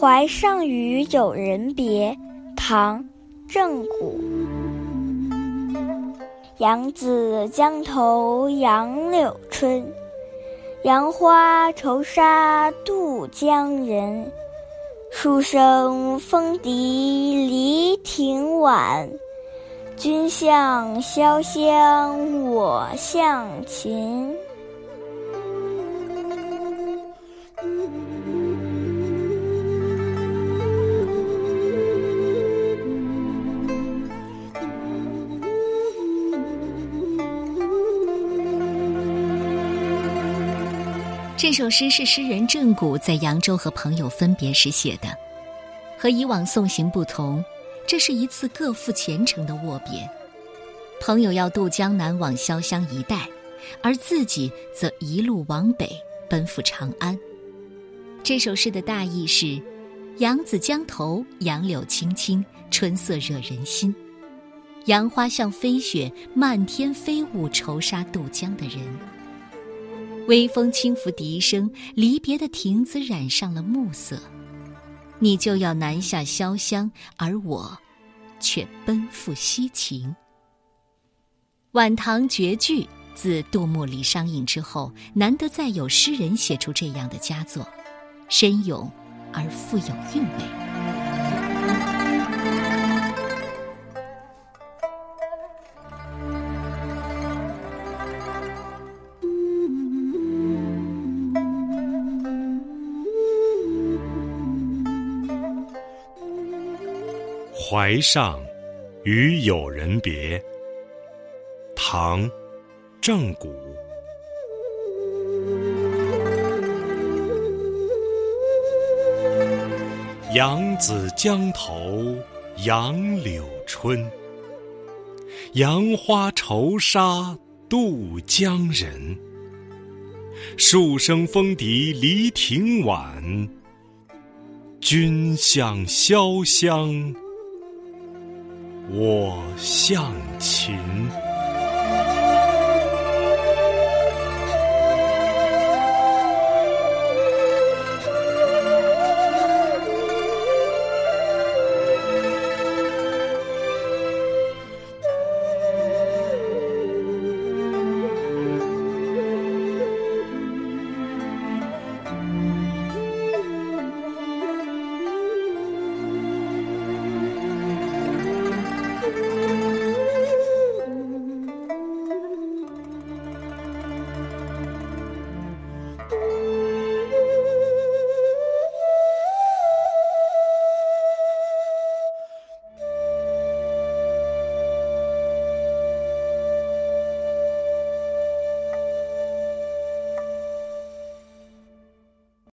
怀上与友人别，唐·郑谷。杨子江头杨柳春，杨花愁杀渡江人。书生风笛离亭晚，君向潇湘我向秦。这首诗是诗人郑谷在扬州和朋友分别时写的。和以往送行不同，这是一次各赴前程的握别。朋友要渡江南往潇湘一带，而自己则一路往北奔赴长安。这首诗的大意是：杨子江头，杨柳青青，春色惹人心。杨花像飞雪，漫天飞舞，愁杀渡江的人。微风轻拂笛声，离别的亭子染上了暮色。你就要南下潇湘，而我，却奔赴西秦。晚唐绝句自杜牧、李商隐之后，难得再有诗人写出这样的佳作，深咏而富有韵味。怀上，与友人别。唐，郑谷。杨子江头杨柳春，杨花愁杀渡江人。数声风笛离亭晚，君向潇湘。我向秦。